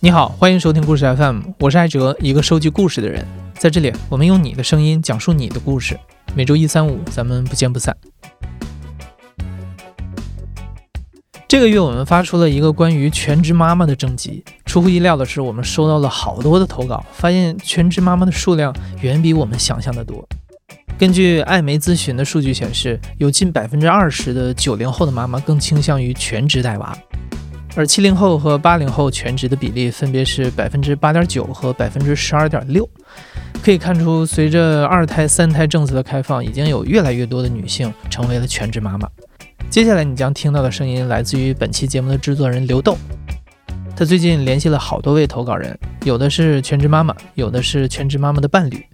你好，欢迎收听故事 FM，我是艾哲，一个收集故事的人。在这里，我们用你的声音讲述你的故事。每周一、三、五，咱们不见不散。这个月我们发出了一个关于全职妈妈的征集。出乎意料的是，我们收到了好多的投稿，发现全职妈妈的数量远比我们想象的多。根据艾媒咨询的数据显示，有近百分之二十的九零后的妈妈更倾向于全职带娃。而七零后和八零后全职的比例分别是百分之八点九和百分之十二点六，可以看出，随着二胎、三胎政策的开放，已经有越来越多的女性成为了全职妈妈。接下来你将听到的声音来自于本期节目的制作人刘豆，他最近联系了好多位投稿人，有的是全职妈妈，有的是全职妈妈的伴侣。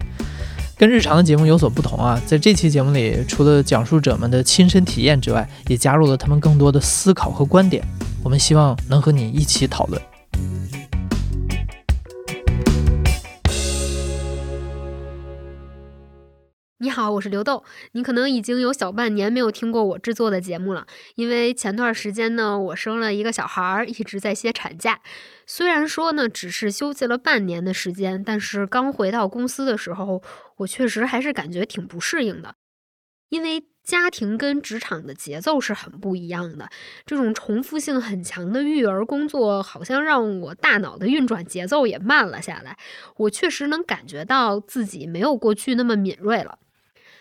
跟日常的节目有所不同啊，在这期节目里，除了讲述者们的亲身体验之外，也加入了他们更多的思考和观点。我们希望能和你一起讨论。你好，我是刘豆。你可能已经有小半年没有听过我制作的节目了，因为前段时间呢，我生了一个小孩儿，一直在歇产假。虽然说呢，只是休息了半年的时间，但是刚回到公司的时候，我确实还是感觉挺不适应的，因为。家庭跟职场的节奏是很不一样的，这种重复性很强的育儿工作，好像让我大脑的运转节奏也慢了下来。我确实能感觉到自己没有过去那么敏锐了。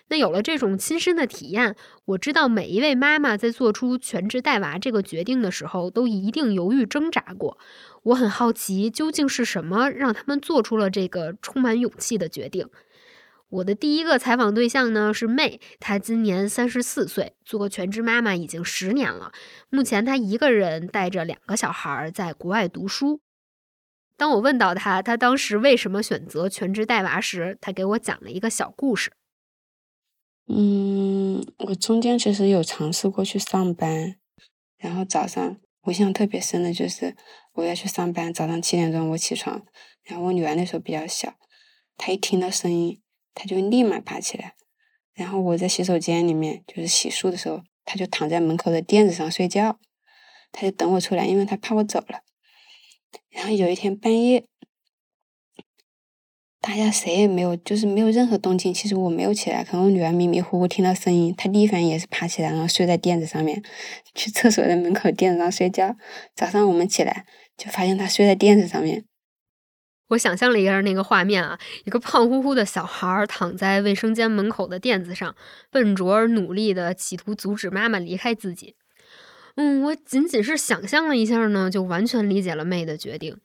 那有了这种亲身的体验，我知道每一位妈妈在做出全职带娃这个决定的时候，都一定犹豫挣扎过。我很好奇，究竟是什么让他们做出了这个充满勇气的决定？我的第一个采访对象呢是妹，她今年三十四岁，做全职妈妈已经十年了。目前她一个人带着两个小孩在国外读书。当我问到她，她当时为什么选择全职带娃时，她给我讲了一个小故事。嗯，我中间其实有尝试过去上班，然后早上我印象特别深的就是我要去上班，早上七点钟我起床，然后我女儿那时候比较小，她一听到声音。他就立马爬起来，然后我在洗手间里面就是洗漱的时候，他就躺在门口的垫子上睡觉，他就等我出来，因为他怕我走了。然后有一天半夜，大家谁也没有，就是没有任何动静。其实我没有起来，可能我女儿迷迷糊糊听到声音，她第一反应也是爬起来，然后睡在垫子上面，去厕所的门口垫子上睡觉。早上我们起来就发现她睡在垫子上面。我想象了一下那个画面啊，一个胖乎乎的小孩躺在卫生间门口的垫子上，笨拙而努力的企图阻止妈妈离开自己。嗯，我仅仅是想象了一下呢，就完全理解了妹的决定。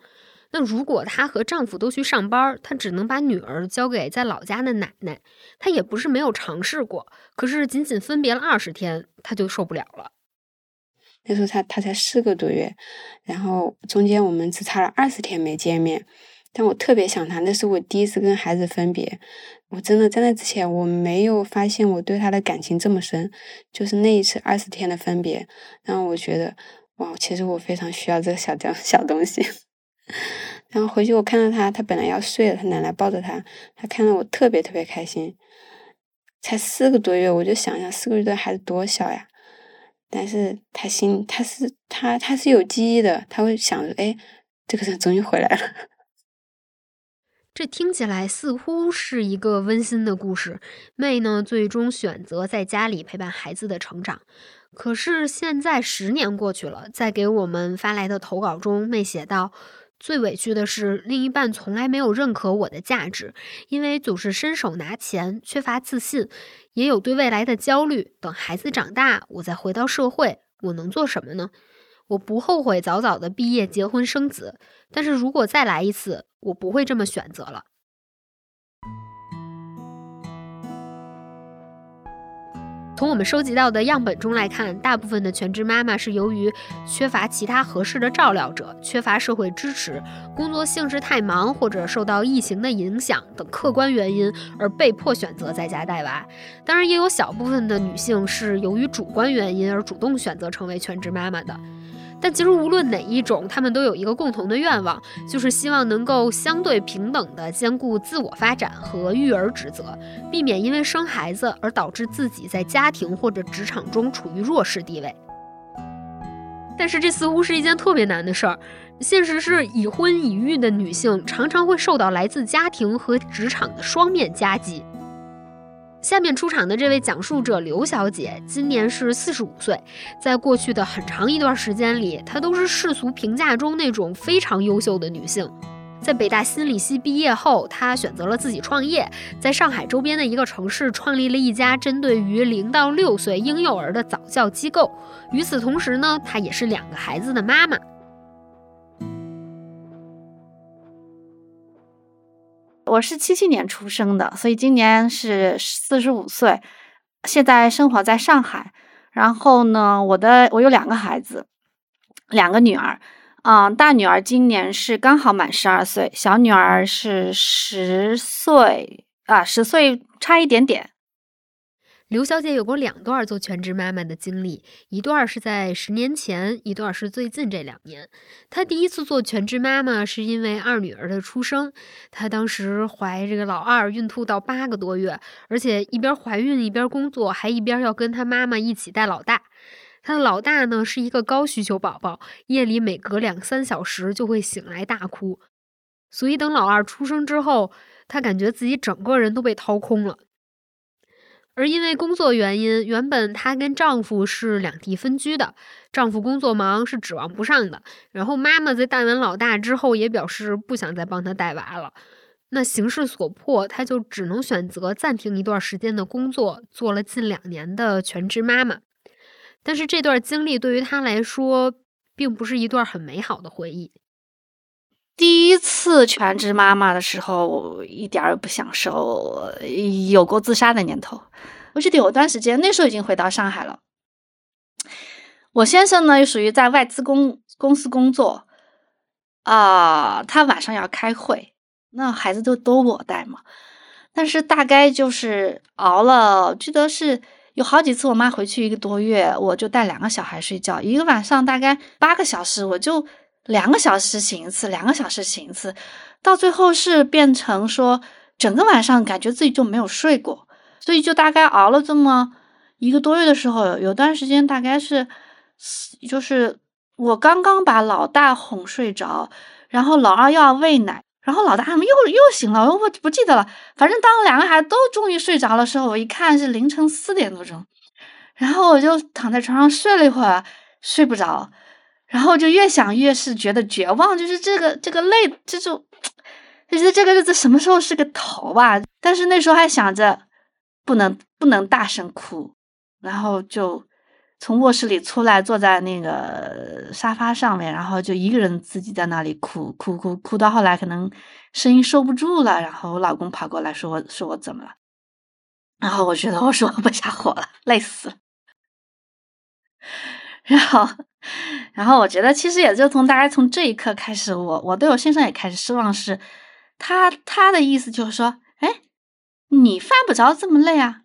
那如果她和丈夫都去上班，她只能把女儿交给在老家的奶奶。她也不是没有尝试过，可是仅仅分别了二十天，她就受不了了。那时候她她才四个多月，然后中间我们只差了二十天没见面。但我特别想他，那是我第一次跟孩子分别。我真的在那之前，我没有发现我对他的感情这么深。就是那一次二十天的分别，让我觉得，哇，其实我非常需要这个小这 小东西。然后回去我看到他，他本来要睡了，他奶奶抱着他，他看到我特别特别开心。才四个多月，我就想想四个月的孩子多小呀。但是他心他是他他是有记忆的，他会想着，哎，这个人终于回来了。这听起来似乎是一个温馨的故事。妹呢，最终选择在家里陪伴孩子的成长。可是现在十年过去了，在给我们发来的投稿中，妹写道：“最委屈的是，另一半从来没有认可我的价值，因为总是伸手拿钱，缺乏自信，也有对未来的焦虑。等孩子长大，我再回到社会，我能做什么呢？我不后悔早早的毕业、结婚、生子。但是如果再来一次。”我不会这么选择了。从我们收集到的样本中来看，大部分的全职妈妈是由于缺乏其他合适的照料者、缺乏社会支持、工作性质太忙或者受到疫情的影响等客观原因而被迫选择在家带娃。当然，也有小部分的女性是由于主观原因而主动选择成为全职妈妈的。但其实无论哪一种，他们都有一个共同的愿望，就是希望能够相对平等地兼顾自我发展和育儿职责，避免因为生孩子而导致自己在家庭或者职场中处于弱势地位。但是这似乎是一件特别难的事儿。现实是，已婚已育的女性常常会受到来自家庭和职场的双面夹击。下面出场的这位讲述者刘小姐，今年是四十五岁，在过去的很长一段时间里，她都是世俗评价中那种非常优秀的女性。在北大心理系毕业后，她选择了自己创业，在上海周边的一个城市创立了一家针对于零到六岁婴幼儿的早教机构。与此同时呢，她也是两个孩子的妈妈。我是七七年出生的，所以今年是四十五岁，现在生活在上海。然后呢，我的我有两个孩子，两个女儿，嗯，大女儿今年是刚好满十二岁，小女儿是十岁啊，十岁差一点点。刘小姐有过两段做全职妈妈的经历，一段是在十年前，一段是最近这两年。她第一次做全职妈妈是因为二女儿的出生，她当时怀这个老二，孕吐到八个多月，而且一边怀孕一边工作，还一边要跟她妈妈一起带老大。她的老大呢是一个高需求宝宝，夜里每隔两三小时就会醒来大哭，所以等老二出生之后，她感觉自己整个人都被掏空了。而因为工作原因，原本她跟丈夫是两地分居的，丈夫工作忙是指望不上的。然后妈妈在带完老大之后，也表示不想再帮他带娃了。那形势所迫，她就只能选择暂停一段时间的工作，做了近两年的全职妈妈。但是这段经历对于她来说，并不是一段很美好的回忆。第一次全职妈妈的时候，一点儿也不享受，有过自杀的念头。我记得有段时间，那时候已经回到上海了。我先生呢，又属于在外资公公司工作，啊，他晚上要开会，那孩子就都我带嘛。但是大概就是熬了，记得是有好几次，我妈回去一个多月，我就带两个小孩睡觉，一个晚上大概八个小时，我就。两个小时醒一次，两个小时醒一次，到最后是变成说整个晚上感觉自己就没有睡过，所以就大概熬了这么一个多月的时候，有段时间大概是，就是我刚刚把老大哄睡着，然后老二又要喂奶，然后老大他们又又醒了，我不记得了，反正当两个孩子都终于睡着的时候，我一看是凌晨四点多钟，然后我就躺在床上睡了一会儿，睡不着。然后就越想越是觉得绝望，就是这个这个累，这种，就是这个日子什么时候是个头吧？但是那时候还想着不能不能大声哭，然后就从卧室里出来，坐在那个沙发上面，然后就一个人自己在那里哭哭哭哭到后来可能声音收不住了，然后我老公跑过来说我说我怎么了？然后我觉得我说不下火了，累死了，然后。然后我觉得，其实也就从大概从这一刻开始，我我对我先生也开始失望。是，他他的意思就是说，哎，你犯不着这么累啊，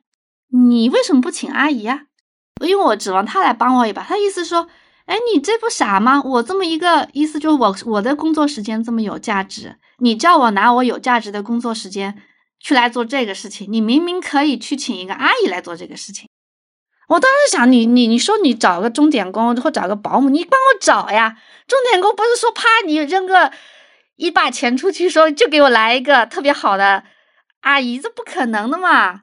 你为什么不请阿姨啊？因为我指望他来帮我一把。他意思说，哎，你这不傻吗？我这么一个意思就是我我的工作时间这么有价值，你叫我拿我有价值的工作时间去来做这个事情，你明明可以去请一个阿姨来做这个事情。我当时想，你你你说你找个钟点工或找个保姆，你帮我找呀。钟点工不是说啪你扔个一把钱出去，说就给我来一个特别好的阿姨，这不可能的嘛。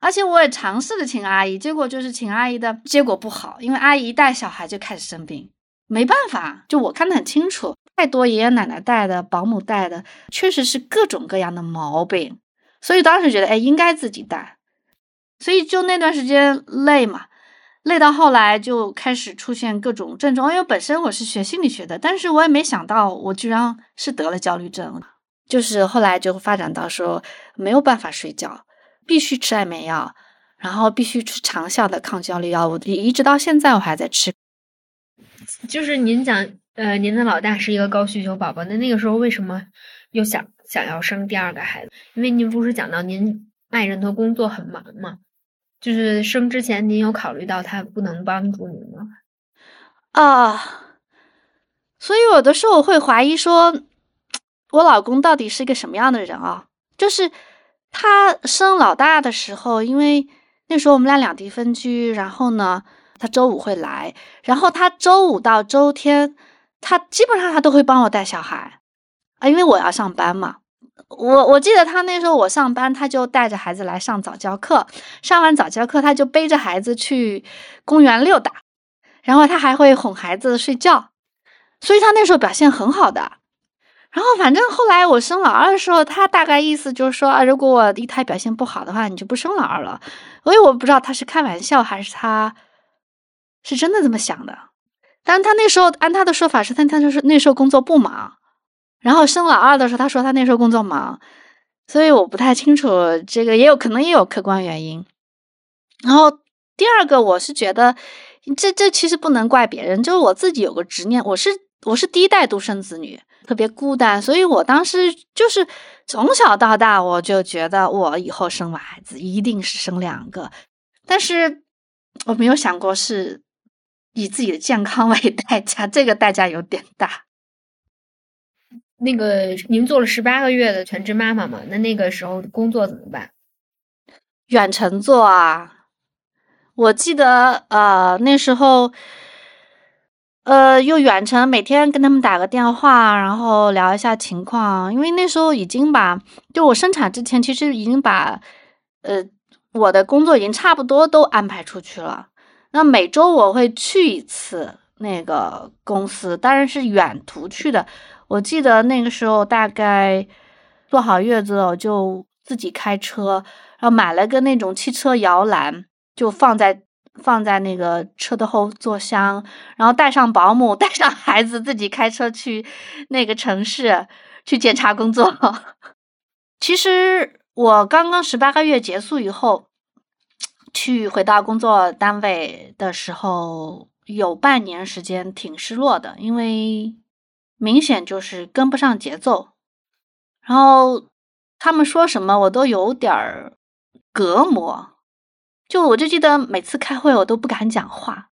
而且我也尝试着请阿姨，结果就是请阿姨的结果不好，因为阿姨带小孩就开始生病，没办法。就我看得很清楚，太多爷爷奶奶带的、保姆带的，确实是各种各样的毛病，所以当时觉得，哎，应该自己带。所以就那段时间累嘛，累到后来就开始出现各种症状。因为本身我是学心理学的，但是我也没想到我居然是得了焦虑症。就是后来就发展到说没有办法睡觉，必须吃安眠药，然后必须吃长效的抗焦虑药物，一直到现在我还在吃。就是您讲，呃，您的老大是一个高需求宝宝，那那个时候为什么又想想要生第二个孩子？因为您不是讲到您爱人的工作很忙吗？就是生之前，您有考虑到他不能帮助您吗？啊，所以有的时候我会怀疑说，我老公到底是一个什么样的人啊？就是他生老大的时候，因为那时候我们俩两地分居，然后呢，他周五会来，然后他周五到周天，他基本上他都会帮我带小孩啊，因为我要上班嘛。我我记得他那时候我上班，他就带着孩子来上早教课，上完早教课他就背着孩子去公园溜达，然后他还会哄孩子睡觉，所以他那时候表现很好的。然后反正后来我生老二的时候，他大概意思就是说啊，如果我一胎表现不好的话，你就不生老二了。所以我不知道他是开玩笑还是他是真的这么想的。但是他那时候按他的说法是，他他就是那时候工作不忙，然后生老二的时候，他说他那时候工作忙，所以我不太清楚这个，也有可能也有客观原因。然后第二个，我是觉得这这其实不能怪别人，就是我自己有个执念，我是我是第一代独生子女。特别孤单，所以我当时就是从小到大，我就觉得我以后生完孩子一定是生两个，但是我没有想过是以自己的健康 为代价，这个代价有点大。那个您做了十八个月的全职妈妈嘛？那那个时候工作怎么办？远程做啊，我记得呃那时候。呃，又远程每天跟他们打个电话，然后聊一下情况。因为那时候已经把，就我生产之前，其实已经把，呃，我的工作已经差不多都安排出去了。那每周我会去一次那个公司，当然是远途去的。我记得那个时候大概坐好月子，我就自己开车，然后买了个那种汽车摇篮，就放在。放在那个车的后座厢，然后带上保姆，带上孩子，自己开车去那个城市去检查工作。其实我刚刚十八个月结束以后，去回到工作单位的时候，有半年时间挺失落的，因为明显就是跟不上节奏，然后他们说什么我都有点儿隔膜。就我就记得每次开会我都不敢讲话，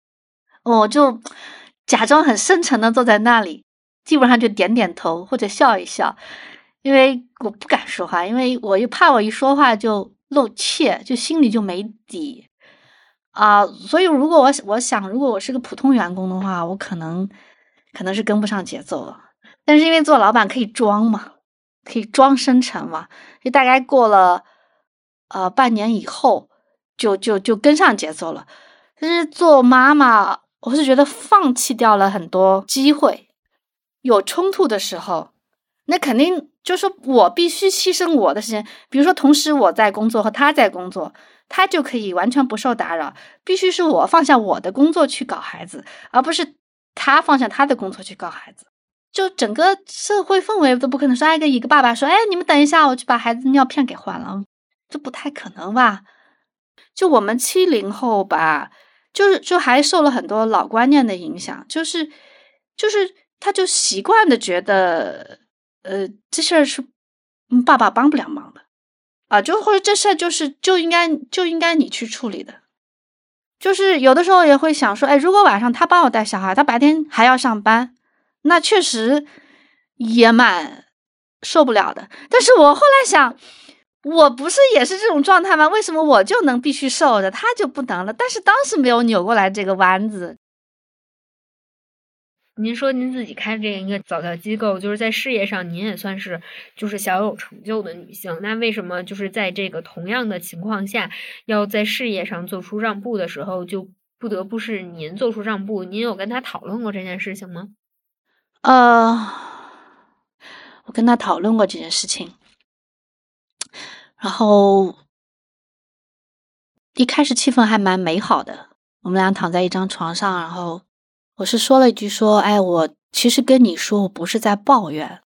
我就假装很深沉的坐在那里，基本上就点点头或者笑一笑，因为我不敢说话，因为我又怕我一说话就露怯，就心里就没底啊。所以如果我我想，如果我是个普通员工的话，我可能可能是跟不上节奏了。但是因为做老板可以装嘛，可以装深沉嘛，就大概过了呃半年以后。就就就跟上节奏了，但是做妈妈，我是觉得放弃掉了很多机会。有冲突的时候，那肯定就是我必须牺牲我的时间。比如说，同时我在工作和他在工作，他就可以完全不受打扰。必须是我放下我的工作去搞孩子，而不是他放下他的工作去搞孩子。就整个社会氛围都不可能说，挨个一个爸爸说：“哎，你们等一下，我去把孩子尿片给换了。”这不太可能吧？就我们七零后吧，就是就还受了很多老观念的影响，就是就是他就习惯的觉得，呃，这事儿是爸爸帮不了忙的啊，就或者这事儿就是就应该就应该你去处理的，就是有的时候也会想说，哎，如果晚上他帮我带小孩，他白天还要上班，那确实也蛮受不了的。但是我后来想。我不是也是这种状态吗？为什么我就能必须受着，他就不能了？但是当时没有扭过来这个弯子。您说您自己开这样一个早教机构，就是在事业上您也算是就是小有成就的女性，那为什么就是在这个同样的情况下，要在事业上做出让步的时候，就不得不是您做出让步？您有跟他讨论过这件事情吗？呃，我跟他讨论过这件事情。然后一开始气氛还蛮美好的，我们俩躺在一张床上，然后我是说了一句说：“哎，我其实跟你说，我不是在抱怨，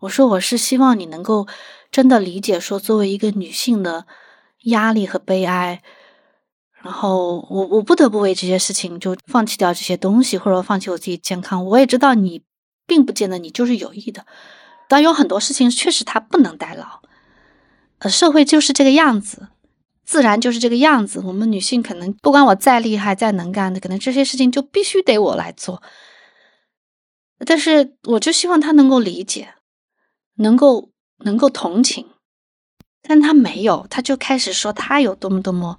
我说我是希望你能够真的理解，说作为一个女性的压力和悲哀。然后我我不得不为这些事情就放弃掉这些东西，或者说放弃我自己健康。我也知道你并不见得你就是有意的，但有很多事情确实它不能代劳。”呃，社会就是这个样子，自然就是这个样子。我们女性可能不管我再厉害、再能干的，可能这些事情就必须得我来做。但是，我就希望他能够理解，能够能够同情，但他没有，他就开始说他有多么多么，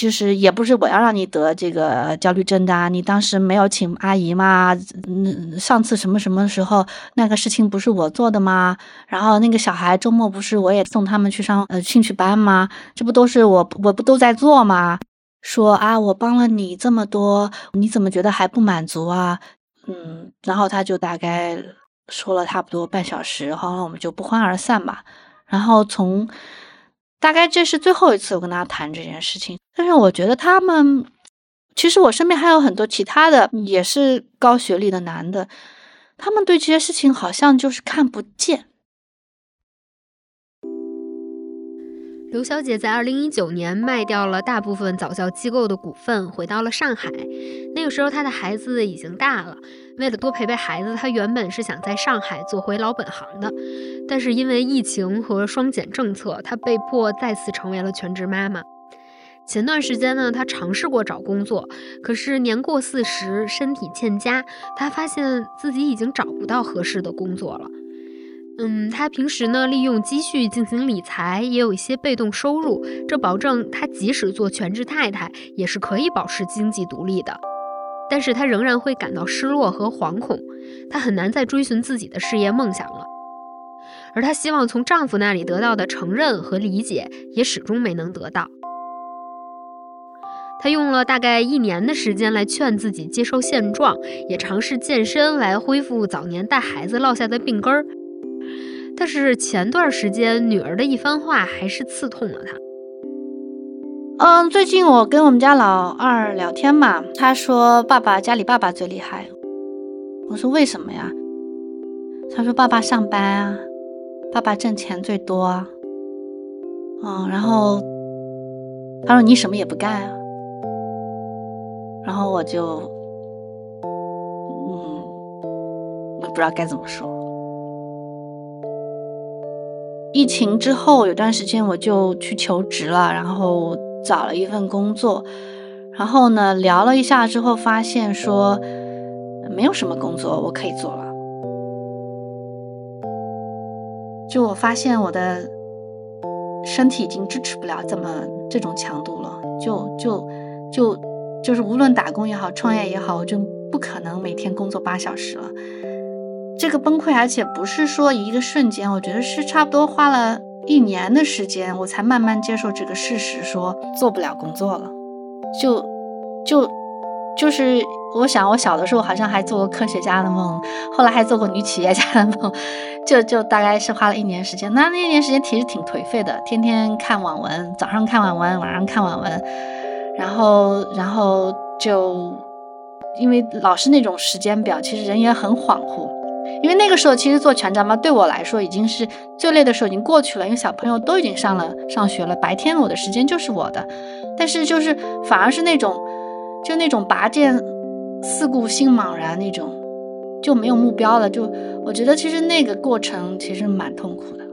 就是也不是我要让你得这个焦虑症的啊，你当时没有请阿姨吗？嗯，上次什么什么时候那个事情不是我做的吗？然后那个小孩周末不是我也送他们去上呃兴趣班吗？这不都是我我不都在做吗？说啊，我帮了你这么多，你怎么觉得还不满足啊？嗯，然后他就大概说了差不多半小时，后来我们就不欢而散吧。然后从大概这是最后一次我跟他谈这件事情，但是我觉得他们其实我身边还有很多其他的也是高学历的男的，他们对这些事情好像就是看不见。刘小姐在二零一九年卖掉了大部分早教机构的股份，回到了上海。那个时候，她的孩子已经大了。为了多陪陪孩子，她原本是想在上海做回老本行的。但是因为疫情和双减政策，她被迫再次成为了全职妈妈。前段时间呢，她尝试过找工作，可是年过四十，身体欠佳，她发现自己已经找不到合适的工作了。嗯，他平时呢利用积蓄进行理财，也有一些被动收入，这保证他即使做全职太太，也是可以保持经济独立的。但是他仍然会感到失落和惶恐，他很难再追寻自己的事业梦想了。而她希望从丈夫那里得到的承认和理解，也始终没能得到。她用了大概一年的时间来劝自己接受现状，也尝试健身来恢复早年带孩子落下的病根儿。但是前段时间，女儿的一番话还是刺痛了她。嗯，最近我跟我们家老二聊天嘛，他说爸爸家里爸爸最厉害。我说为什么呀？他说爸爸上班啊，爸爸挣钱最多啊。嗯，然后他说你什么也不干啊。然后我就，嗯，我不知道该怎么说。疫情之后有段时间我就去求职了，然后找了一份工作，然后呢聊了一下之后，发现说没有什么工作我可以做了。就我发现我的身体已经支持不了这么这种强度了，就就就就是无论打工也好，创业也好，我就不可能每天工作八小时了。这个崩溃，而且不是说一个瞬间，我觉得是差不多花了一年的时间，我才慢慢接受这个事实，说做不了工作了。就就就是我想，我小的时候好像还做过科学家的梦，后来还做过女企业家的梦，就就大概是花了一年时间。那那一年时间其实挺颓废的，天天看网文，早上看网文，晚上看网文，然后然后就因为老是那种时间表，其实人也很恍惚。因为那个时候，其实做全职妈对我来说已经是最累的时候，已经过去了。因为小朋友都已经上了上学了，白天我的时间就是我的。但是就是反而是那种，就那种拔剑四顾心茫然那种，就没有目标了。就我觉得其实那个过程其实蛮痛苦的。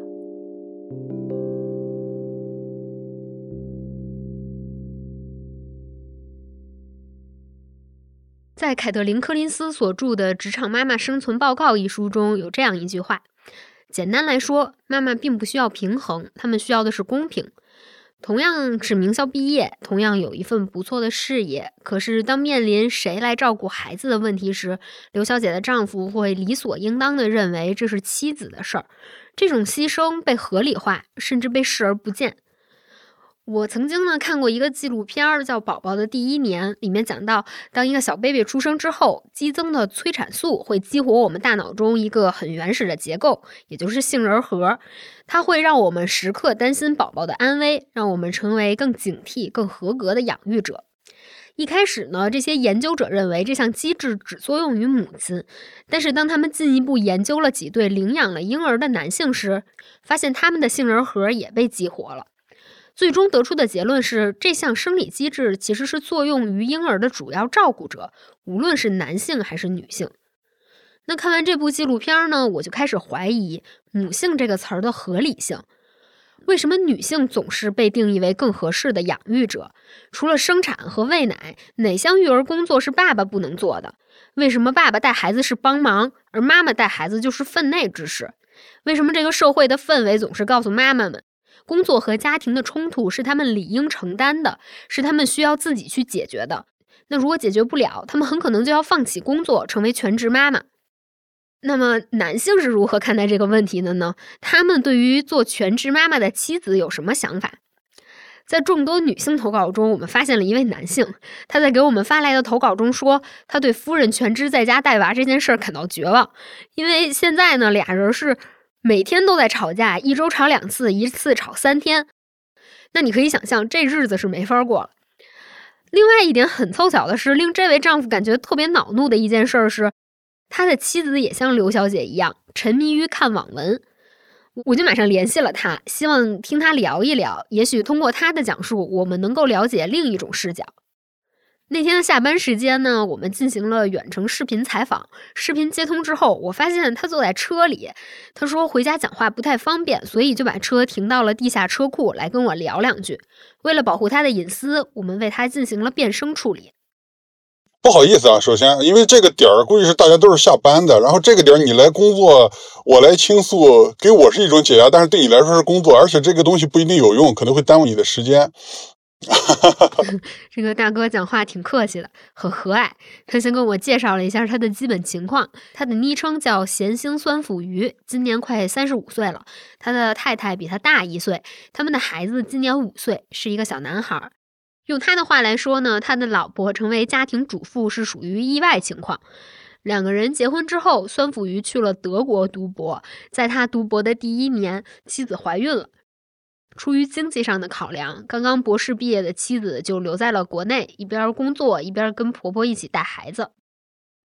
在凯特琳·柯林斯所著的《职场妈妈生存报告》一书中有这样一句话：简单来说，妈妈并不需要平衡，她们需要的是公平。同样是名校毕业，同样有一份不错的事业，可是当面临谁来照顾孩子的问题时，刘小姐的丈夫会理所应当的认为这是妻子的事儿，这种牺牲被合理化，甚至被视而不见。我曾经呢看过一个纪录片，叫《宝宝的第一年》，里面讲到，当一个小 baby 出生之后，激增的催产素会激活我们大脑中一个很原始的结构，也就是杏仁核，它会让我们时刻担心宝宝的安危，让我们成为更警惕、更合格的养育者。一开始呢，这些研究者认为这项机制只作用于母亲，但是当他们进一步研究了几对领养了婴儿的男性时，发现他们的杏仁核也被激活了。最终得出的结论是，这项生理机制其实是作用于婴儿的主要照顾者，无论是男性还是女性。那看完这部纪录片呢，我就开始怀疑“母性”这个词儿的合理性。为什么女性总是被定义为更合适的养育者？除了生产和喂奶，哪项育儿工作是爸爸不能做的？为什么爸爸带孩子是帮忙，而妈妈带孩子就是分内之事？为什么这个社会的氛围总是告诉妈妈们？工作和家庭的冲突是他们理应承担的，是他们需要自己去解决的。那如果解决不了，他们很可能就要放弃工作，成为全职妈妈。那么男性是如何看待这个问题的呢？他们对于做全职妈妈的妻子有什么想法？在众多女性投稿中，我们发现了一位男性，他在给我们发来的投稿中说，他对夫人全职在家带娃这件事儿感到绝望，因为现在呢，俩人是每天都在吵架，一周吵两次，一次吵三天。那你可以想象，这日子是没法过了。另外一点很凑巧的是，令这位丈夫感觉特别恼怒的一件事是。他的妻子也像刘小姐一样沉迷于看网文，我就马上联系了他，希望听他聊一聊。也许通过他的讲述，我们能够了解另一种视角。那天的下班时间呢，我们进行了远程视频采访。视频接通之后，我发现他坐在车里，他说回家讲话不太方便，所以就把车停到了地下车库来跟我聊两句。为了保护他的隐私，我们为他进行了变声处理。不好意思啊，首先，因为这个点儿估计是大家都是下班的，然后这个点儿你来工作，我来倾诉，给我是一种解压，但是对你来说是工作，而且这个东西不一定有用，可能会耽误你的时间。这个大哥讲话挺客气的，很和蔼。他先跟我介绍了一下他的基本情况，他的昵称叫咸兴酸腐鱼，今年快三十五岁了，他的太太比他大一岁，他们的孩子今年五岁，是一个小男孩。用他的话来说呢，他的老婆成为家庭主妇是属于意外情况。两个人结婚之后，酸腐鱼去了德国读博，在他读博的第一年，妻子怀孕了。出于经济上的考量，刚刚博士毕业的妻子就留在了国内，一边工作一边跟婆婆一起带孩子。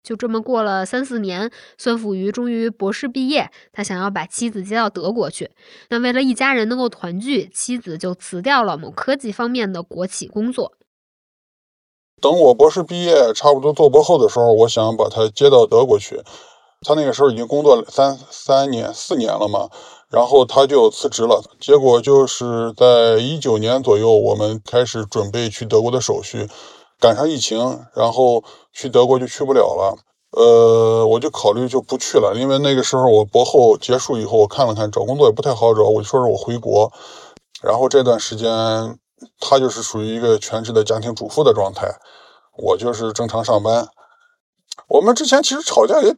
就这么过了三四年，孙辅瑜终于博士毕业，他想要把妻子接到德国去。那为了一家人能够团聚，妻子就辞掉了某科技方面的国企工作。等我博士毕业，差不多做博后的时候，我想把他接到德国去。他那个时候已经工作三三年、四年了嘛，然后他就辞职了。结果就是在一九年左右，我们开始准备去德国的手续。赶上疫情，然后去德国就去不了了。呃，我就考虑就不去了，因为那个时候我博后结束以后，我看了看找工作也不太好找，我就说是我回国。然后这段时间，他就是属于一个全职的家庭主妇的状态，我就是正常上班。我们之前其实吵架也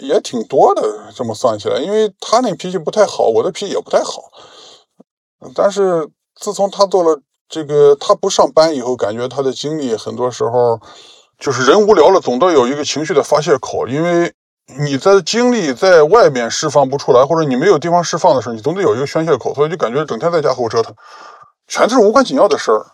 也挺多的，这么算起来，因为他那脾气不太好，我的脾气也不太好。但是自从他做了。这个他不上班以后，感觉他的精力很多时候就是人无聊了，总得有一个情绪的发泄口。因为你的精力在外面释放不出来，或者你没有地方释放的时候，你总得有一个宣泄口，所以就感觉整天在家胡折腾，全是无关紧要的事儿。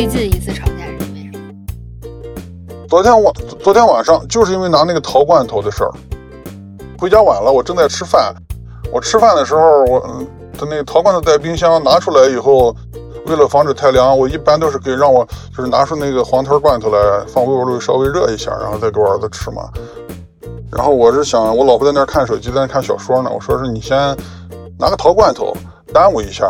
最近一次吵架是因为什么？昨天晚昨天晚上就是因为拿那个陶罐头的事儿。回家晚了，我正在吃饭。我吃饭的时候，我他那陶罐头在冰箱拿出来以后，为了防止太凉，我一般都是给让我就是拿出那个黄桃罐头来，放微波炉稍微热一下，然后再给我儿子吃嘛。然后我是想，我老婆在那儿看手机，在那看小说呢。我说是你先拿个陶罐头耽误一下。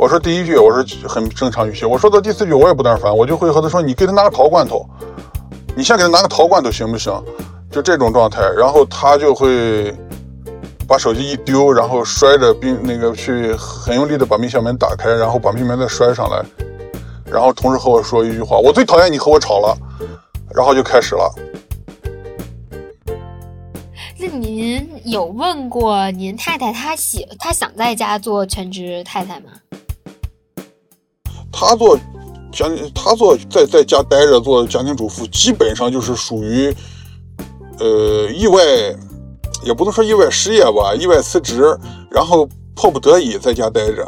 我说第一句我是很正常语气，我说到第四句我也不耐烦，我就会和他说你给他拿个陶罐头，你先给他拿个陶罐头行不行？就这种状态，然后他就会把手机一丢，然后摔着冰那个去很用力的把冰箱门打开，然后把冰箱门再摔上来，然后同时和我说一句话：“我最讨厌你和我吵了。”然后就开始了。那您有问过您太太，她喜她想在家做全职太太吗？他做家，他做在在家待着做家庭主妇，基本上就是属于。呃，意外也不能说意外失业吧，意外辞职，然后迫不得已在家待着，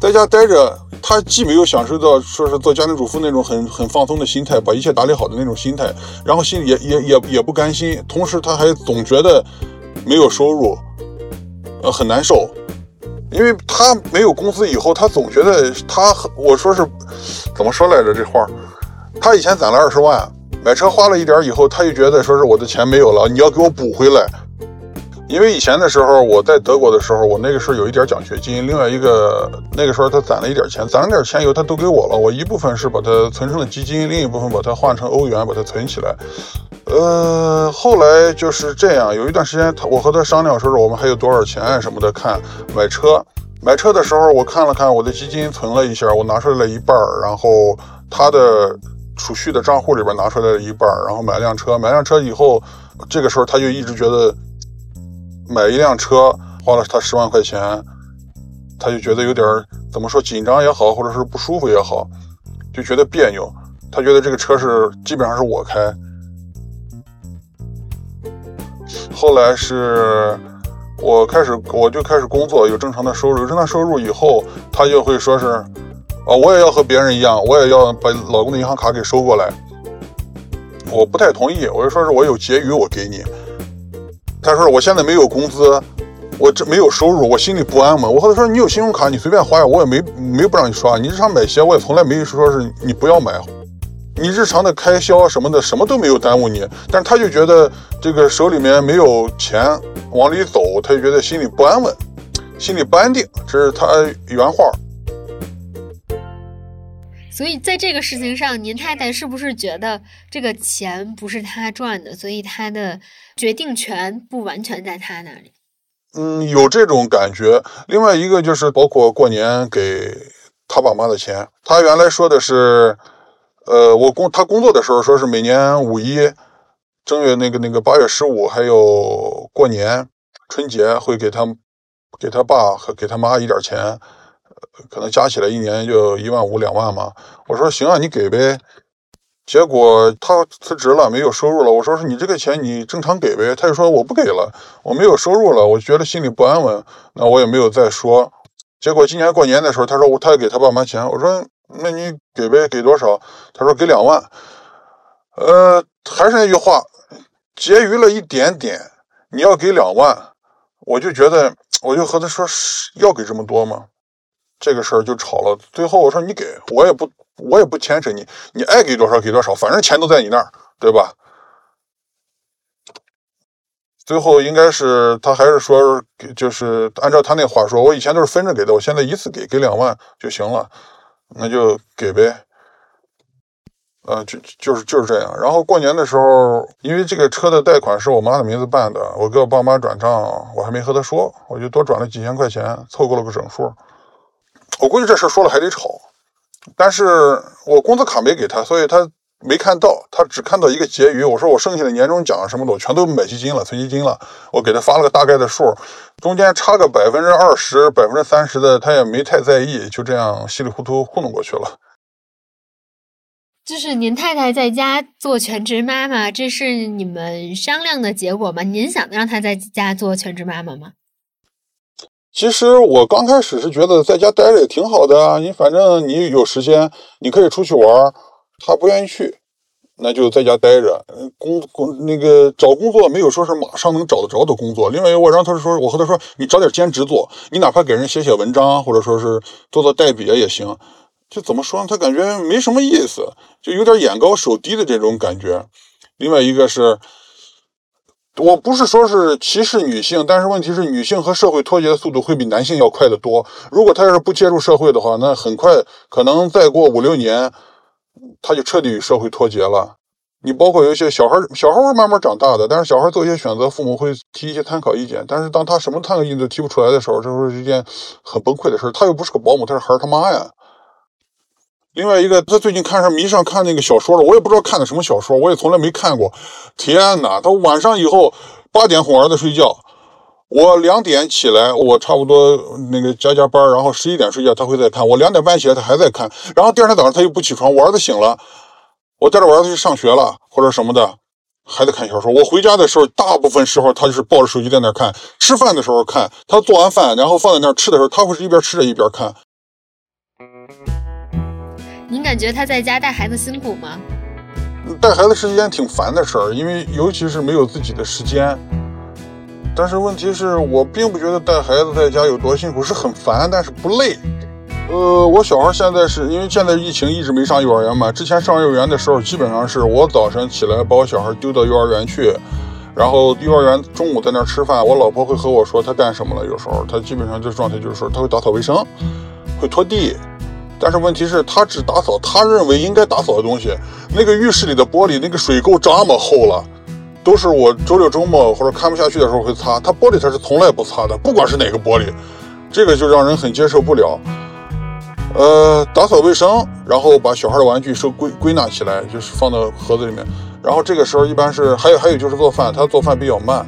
在家待着，他既没有享受到说是做家庭主妇那种很很放松的心态，把一切打理好的那种心态，然后心里也也也也不甘心，同时他还总觉得没有收入，呃，很难受，因为他没有工资以后，他总觉得他我说是怎么说来着这话，他以前攒了二十万。买车花了一点以后，他就觉得说是我的钱没有了，你要给我补回来。因为以前的时候我在德国的时候，我那个时候有一点奖学金，另外一个那个时候他攒了一点钱，攒了点钱以后他都给我了，我一部分是把它存成了基金，另一部分把它换成欧元，把它存起来。呃，后来就是这样，有一段时间他我和他商量说是我们还有多少钱什么的，看买车。买车的时候我看了看我的基金存了一下，我拿出来了一半儿，然后他的储蓄的账户里边拿出来了一半儿，然后买辆车。买辆车以后，这个时候他就一直觉得。买一辆车花了他十万块钱，他就觉得有点怎么说紧张也好，或者是不舒服也好，就觉得别扭。他觉得这个车是基本上是我开。后来是我开始我就开始工作，有正常的收入，有正常收入以后，他就会说是啊，我也要和别人一样，我也要把老公的银行卡给收过来。我不太同意，我就说是我有结余，我给你。他说：“我现在没有工资，我这没有收入，我心里不安嘛。”我和他说：“你有信用卡，你随便花呀，我也没没不让你刷。你日常买鞋，我也从来没说是你不要买。你日常的开销什么的，什么都没有耽误你。但是他就觉得这个手里面没有钱往里走，他就觉得心里不安稳，心里不安定。这是他原话。所以在这个事情上，您太太是不是觉得这个钱不是他赚的，所以他的决定权不完全在他那里？嗯，有这种感觉。另外一个就是包括过年给他爸妈的钱，他原来说的是，呃，我工他工作的时候说是每年五一、正月那个那个八月十五，还有过年春节会给他给他爸和给他妈一点钱。可能加起来一年就一万五两万嘛。我说行啊，你给呗。结果他辞职了，没有收入了。我说是你这个钱你正常给呗。他就说我不给了，我没有收入了，我觉得心里不安稳。那我也没有再说。结果今年过年的时候，他说他要给他爸妈钱。我说那你给呗，给多少？他说给两万。呃，还是那句话，结余了一点点，你要给两万，我就觉得我就和他说要给这么多吗？这个事儿就吵了，最后我说你给我也不我也不牵扯你，你爱给多少给多少，反正钱都在你那儿，对吧？最后应该是他还是说，就是按照他那话说，我以前都是分着给的，我现在一次给给两万就行了，那就给呗。呃，就就是就是这样。然后过年的时候，因为这个车的贷款是我妈的名字办的，我给我爸妈转账，我还没和他说，我就多转了几千块钱，凑够了个整数。我估计这事说了还得吵，但是我工资卡没给他，所以他没看到，他只看到一个结余。我说我剩下的年终奖什么的，我全都买基金了，存基金了。我给他发了个大概的数，中间差个百分之二十、百分之三十的，他也没太在意，就这样稀里糊涂糊弄过去了。就是您太太在家做全职妈妈，这是你们商量的结果吗？您想让她在家做全职妈妈吗？其实我刚开始是觉得在家待着也挺好的啊，你反正你有时间，你可以出去玩。他不愿意去，那就在家待着。工工那个找工作没有说是马上能找得着的工作。另外，我让他说，我和他说，你找点兼职做，你哪怕给人写写文章，或者说是做做代笔也行。就怎么说呢？他感觉没什么意思，就有点眼高手低的这种感觉。另外一个是。我不是说是歧视女性，但是问题是女性和社会脱节的速度会比男性要快得多。如果他要是不接触社会的话，那很快可能再过五六年，他就彻底与社会脱节了。你包括有一些小孩，小孩会慢慢长大的，但是小孩做一些选择，父母会提一些参考意见。但是当他什么参考意见都提不出来的时候，这是一件很崩溃的事。他又不是个保姆，他是孩儿他妈呀。另外一个，他最近看上迷上看那个小说了，我也不知道看的什么小说，我也从来没看过。天哪，他晚上以后八点哄儿子睡觉，我两点起来，我差不多那个加加班，然后十一点睡觉，他会再看。我两点半起来，他还在看。然后第二天早上他又不起床，我儿子醒了，我带着我儿子去上学了或者什么的，还在看小说。我回家的时候，大部分时候他就是抱着手机在那看。吃饭的时候看，他做完饭然后放在那儿吃的时候，他会是一边吃着一边看。您感觉他在家带孩子辛苦吗？带孩子是一件挺烦的事儿，因为尤其是没有自己的时间。但是问题是我并不觉得带孩子在家有多辛苦，是很烦，但是不累。呃，我小孩现在是因为现在疫情一直没上幼儿园嘛。之前上幼儿园的时候，基本上是我早晨起来把我小孩丢到幼儿园去，然后幼儿园中午在那儿吃饭，我老婆会和我说她干什么了。有时候她基本上这状态就是说她会打扫卫生，会拖地。但是问题是，她只打扫她认为应该打扫的东西。那个浴室里的玻璃，那个水垢这么厚了，都是我周六周末或者看不下去的时候会擦。它玻璃它是从来不擦的，不管是哪个玻璃，这个就让人很接受不了。呃，打扫卫生，然后把小孩的玩具收归归纳起来，就是放到盒子里面。然后这个时候一般是还有还有就是做饭，他做饭比较慢，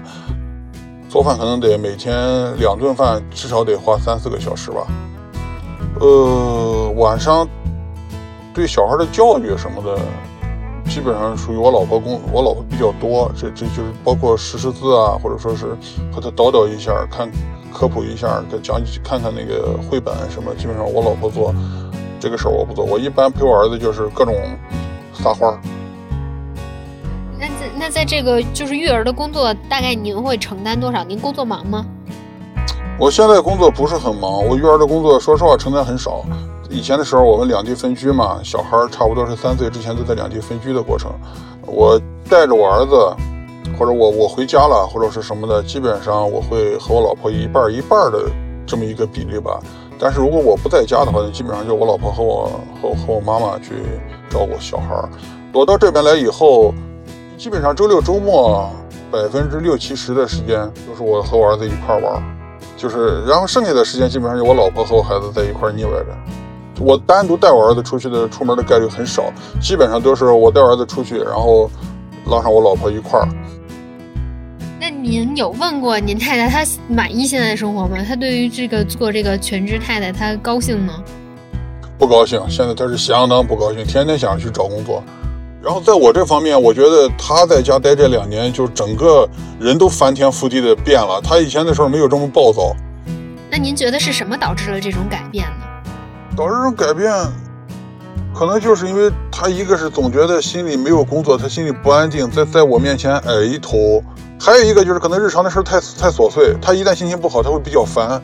做饭可能得每天两顿饭，至少得花三四个小时吧。呃，晚上对小孩的教育什么的，基本上属于我老婆工，我老婆比较多，这这就是包括识识字啊，或者说是和他叨叨一下看。科普一下，给讲看看那个绘本什么，基本上我老婆做这个事儿，我不做。我一般陪我儿子就是各种撒欢儿。那在那在这个就是育儿的工作，大概您会承担多少？您工作忙吗？我现在工作不是很忙，我育儿的工作说实话承担很少。以前的时候我们两地分居嘛，小孩差不多是三岁之前都在两地分居的过程，我带着我儿子。或者我我回家了，或者是什么的，基本上我会和我老婆一半一半的这么一个比例吧。但是如果我不在家的话，基本上就我老婆和我和和我妈妈去照顾小孩儿。我到这边来以后，基本上周六周末百分之六七十的时间都是我和我儿子一块玩，就是然后剩下的时间基本上就我老婆和我孩子在一块腻歪着。我单独带我儿子出去的出门的概率很少，基本上都是我带儿子出去，然后拉上我老婆一块儿。那您有问过您太太，她满意现在的生活吗？她对于这个做这个全职太太，她高兴吗？不高兴，现在她是相当不高兴，天天想着去找工作。然后在我这方面，我觉得她在家待这两年，就整个人都翻天覆地的变了。她以前的时候没有这么暴躁。那您觉得是什么导致了这种改变呢？导致这种改变，可能就是因为他一个是总觉得心里没有工作，他心里不安定，在在我面前矮一头。还有一个就是可能日常的事太太琐碎，他一旦心情不好，他会比较烦。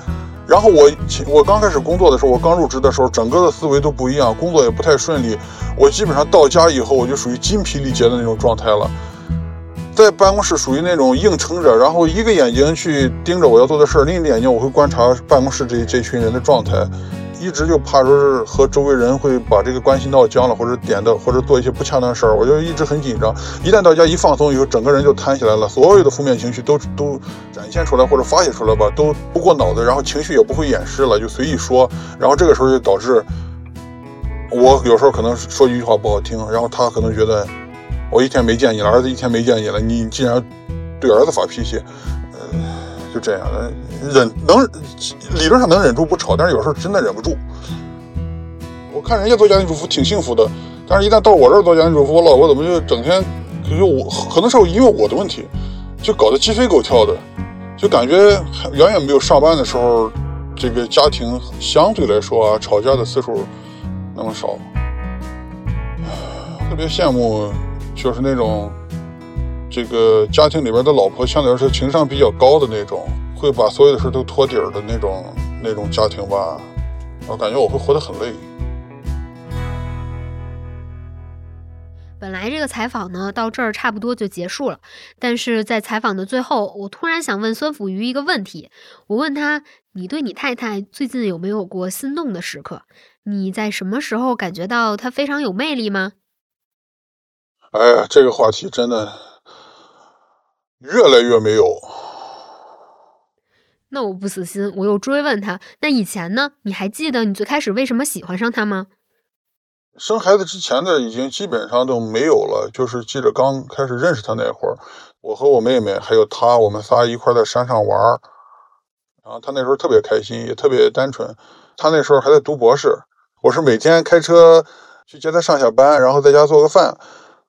然后我我刚开始工作的时候，我刚入职的时候，整个的思维都不一样，工作也不太顺利。我基本上到家以后，我就属于筋疲力竭的那种状态了。在办公室属于那种硬撑着，然后一个眼睛去盯着我要做的事儿，另一个眼睛我会观察办公室这这群人的状态。一直就怕说是和周围人会把这个关系闹僵了，或者点的，或者做一些不恰当的事儿，我就一直很紧张。一旦到家一放松以后，整个人就瘫下来了，所有的负面情绪都都展现出来或者发泄出来吧，都不过脑子，然后情绪也不会掩饰了，就随意说。然后这个时候就导致我有时候可能说一句话不好听，然后他可能觉得我一天没见你了，儿子一天没见你了，你竟然对儿子发脾气，就这样的。忍能理论上能忍住不吵，但是有时候真的忍不住。我看人家做家庭主妇挺幸福的，但是一旦到我这儿做家庭主妇，我老婆怎么就整天就我可能是因为我的问题，就搞得鸡飞狗跳的，就感觉远远没有上班的时候这个家庭相对来说啊吵架的次数那么少。特别羡慕就是那种这个家庭里边的老婆相对来说情商比较高的那种。会把所有的事都托底儿的那种那种家庭吧，我感觉我会活得很累。本来这个采访呢到这儿差不多就结束了，但是在采访的最后，我突然想问孙辅瑜一个问题。我问他：“你对你太太最近有没有过心动的时刻？你在什么时候感觉到她非常有魅力吗？”哎呀，这个话题真的越来越没有。那我不死心，我又追问他：“那以前呢？你还记得你最开始为什么喜欢上他吗？”生孩子之前的已经基本上都没有了，就是记着刚开始认识他那会儿，我和我妹妹还有他，我们仨一块在山上玩儿，然后他那时候特别开心，也特别单纯。他那时候还在读博士，我是每天开车去接他上下班，然后在家做个饭。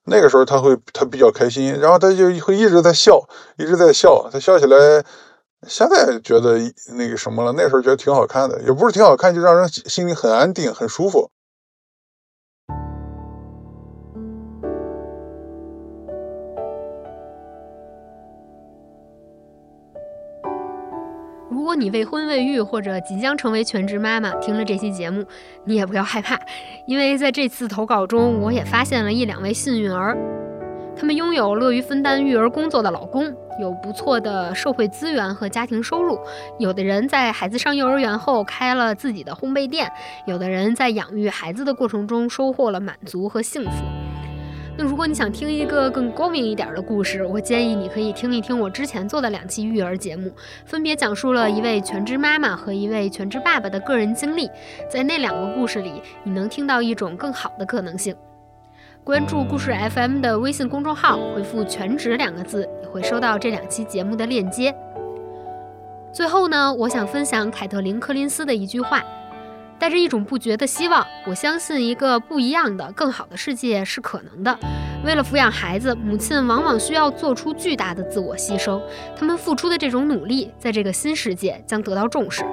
那个时候他会他比较开心，然后他就会一直在笑，一直在笑，他笑起来。现在觉得那个什么了，那时候觉得挺好看的，也不是挺好看，就让人心里很安定、很舒服。如果你未婚未育或者即将成为全职妈妈，听了这期节目，你也不要害怕，因为在这次投稿中，我也发现了一两位幸运儿。他们拥有乐于分担育儿工作的老公，有不错的社会资源和家庭收入。有的人在孩子上幼儿园后开了自己的烘焙店，有的人在养育孩子的过程中收获了满足和幸福。那如果你想听一个更光明一点的故事，我建议你可以听一听我之前做的两期育儿节目，分别讲述了一位全职妈妈和一位全职爸爸的个人经历。在那两个故事里，你能听到一种更好的可能性。关注故事 FM 的微信公众号，回复“全职”两个字，你会收到这两期节目的链接。最后呢，我想分享凯特琳·柯林斯的一句话。带着一种不绝的希望，我相信一个不一样的、更好的世界是可能的。为了抚养孩子，母亲往往需要做出巨大的自我牺牲，他们付出的这种努力，在这个新世界将得到重视。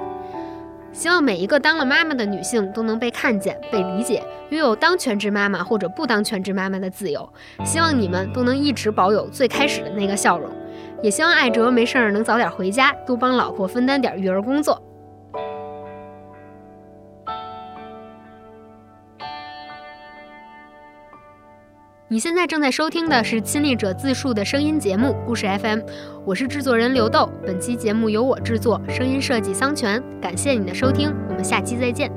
希望每一个当了妈妈的女性都能被看见、被理解，拥有当全职妈妈或者不当全职妈妈的自由。希望你们都能一直保有最开始的那个笑容，也希望艾哲没事儿能早点回家，多帮老婆分担点育儿工作。你现在正在收听的是亲历者自述的声音节目《故事 FM》，我是制作人刘豆。本期节目由我制作，声音设计桑泉。感谢你的收听，我们下期再见。